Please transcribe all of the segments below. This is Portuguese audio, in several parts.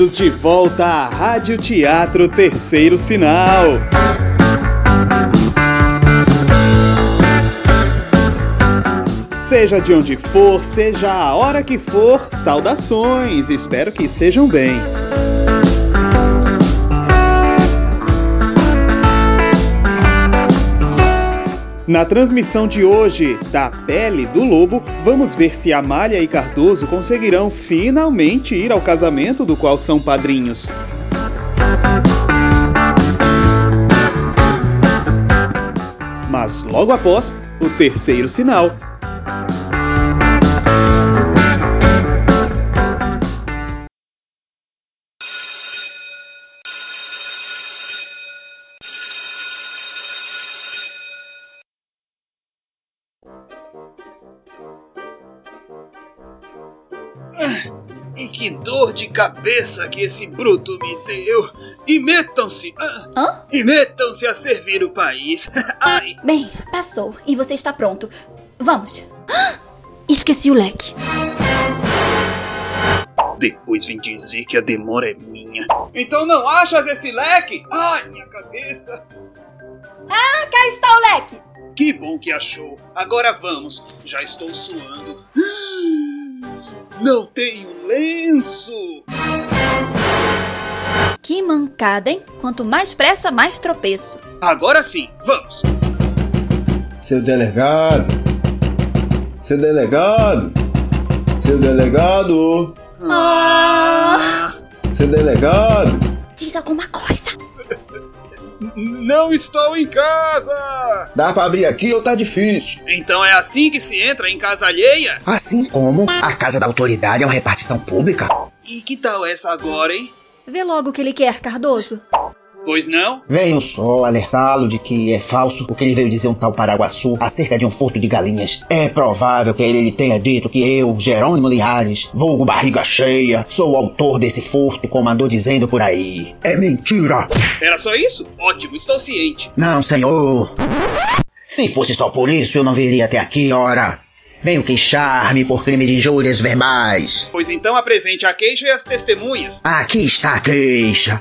bem-vindos de volta à Rádio Teatro Terceiro Sinal. Seja de onde for, seja a hora que for, saudações! Espero que estejam bem. Na transmissão de hoje da Pele do Lobo, vamos ver se Amália e Cardoso conseguirão finalmente ir ao casamento do qual são padrinhos. Mas logo após, o terceiro sinal. E que dor de cabeça que esse bruto me deu! E metam-se! ah, Hã? E metam-se a servir o país! Ai! Bem, passou e você está pronto. Vamos. Ah! Esqueci o leque. Depois vem dizer que a demora é minha. Então não achas esse leque? Ai, minha cabeça! Ah, cá está o leque. Que bom que achou. Agora vamos. Já estou suando. Não tenho lenço! Que mancada, hein? Quanto mais pressa, mais tropeço. Agora sim, vamos! Seu delegado. Seu delegado. Seu delegado. Ah! Seu delegado. Diz alguma coisa. Não estou em casa! Dá pra abrir aqui ou tá difícil? Então é assim que se entra em casa alheia? Assim como a casa da autoridade é uma repartição pública. E que tal essa agora, hein? Vê logo o que ele quer, Cardoso. Pois não? Venho só alertá-lo de que é falso o que ele veio dizer um tal Paraguaçu acerca de um furto de galinhas. É provável que ele tenha dito que eu, Jerônimo Linhares, vulgo barriga cheia, sou o autor desse furto, como andou dizendo por aí. É mentira! Era só isso? Ótimo, estou ciente. Não, senhor. Se fosse só por isso, eu não viria até aqui, ora. Venho queixar-me por crime de injúrias verbais. Pois então apresente a queixa e as testemunhas. Aqui está a queixa.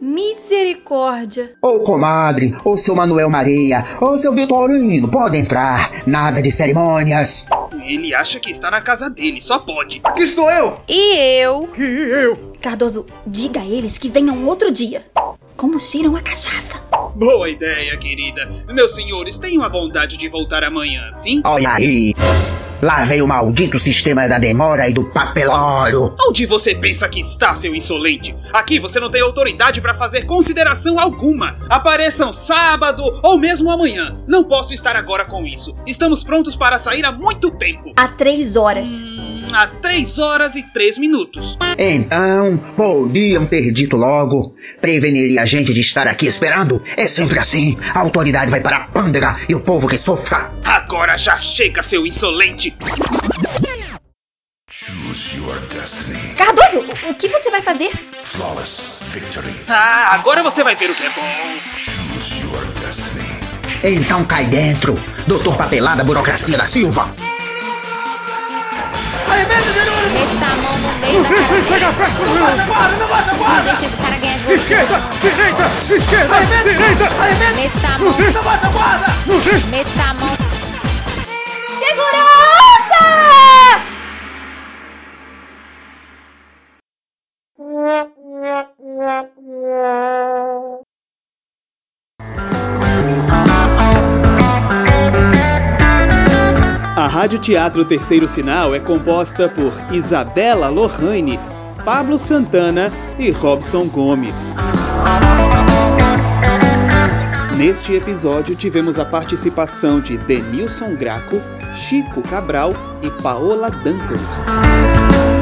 Misericórdia. Ô comadre, ô seu Manuel Maria, ô seu Vitorino, pode entrar. Nada de cerimônias. Ele acha que está na casa dele, só pode. Aqui estou eu. E eu? Que eu. Cardoso, diga a eles que venham outro dia. Como cheiram a cachaça. Boa ideia, querida. Meus senhores, tenham a bondade de voltar amanhã, sim? Olha aí. Lá vem o maldito sistema da demora e do papelório. Onde você pensa que está, seu insolente? Aqui você não tem autoridade para fazer consideração alguma. Apareçam sábado ou mesmo amanhã. Não posso estar agora com isso. Estamos prontos para sair há muito tempo. Há três horas. Há três horas e três minutos. Então, podiam ter dito logo. Preveniria a gente de estar aqui esperando. É sempre assim. A autoridade vai para a pândega e o povo que sofra. Agora já chega, seu insolente. Cardoso, o- que você vai fazer? Flawless victory. Ah, agora você vai ver o que é bom. Choose your destiny. Então cai dentro. Doutor Papelada Burocracia da Silva. Meta a mão no meio da cara ele chegar perto, não. Não deixa esse cara ganhar de você. Esquerda, direita, esquerda, direita. Meta a mão. Não deixa. Meta a mão. Rádio Teatro Terceiro Sinal é composta por Isabela Lohane, Pablo Santana e Robson Gomes. Neste episódio tivemos a participação de Denilson Graco, Chico Cabral e Paola Duncan.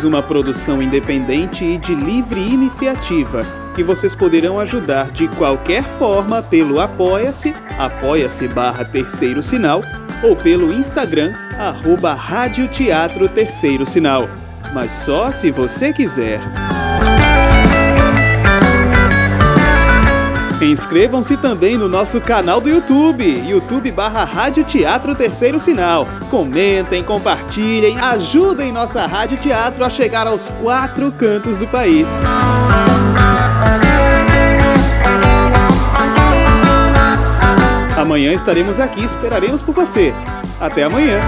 Somos uma produção independente e de livre iniciativa que vocês poderão ajudar de qualquer forma pelo Apoia-se, apoia-se barra terceiro sinal, ou pelo Instagram, arroba Rádio Teatro Terceiro Sinal. Mas só se você quiser. Inscrevam-se também no nosso canal do YouTube, YouTube barra Rádio Teatro Terceiro Sinal. Comentem, compartilhem, ajudem nossa Rádio Teatro a chegar aos quatro cantos do país. Amanhã estaremos aqui, esperaremos por você. Até amanhã.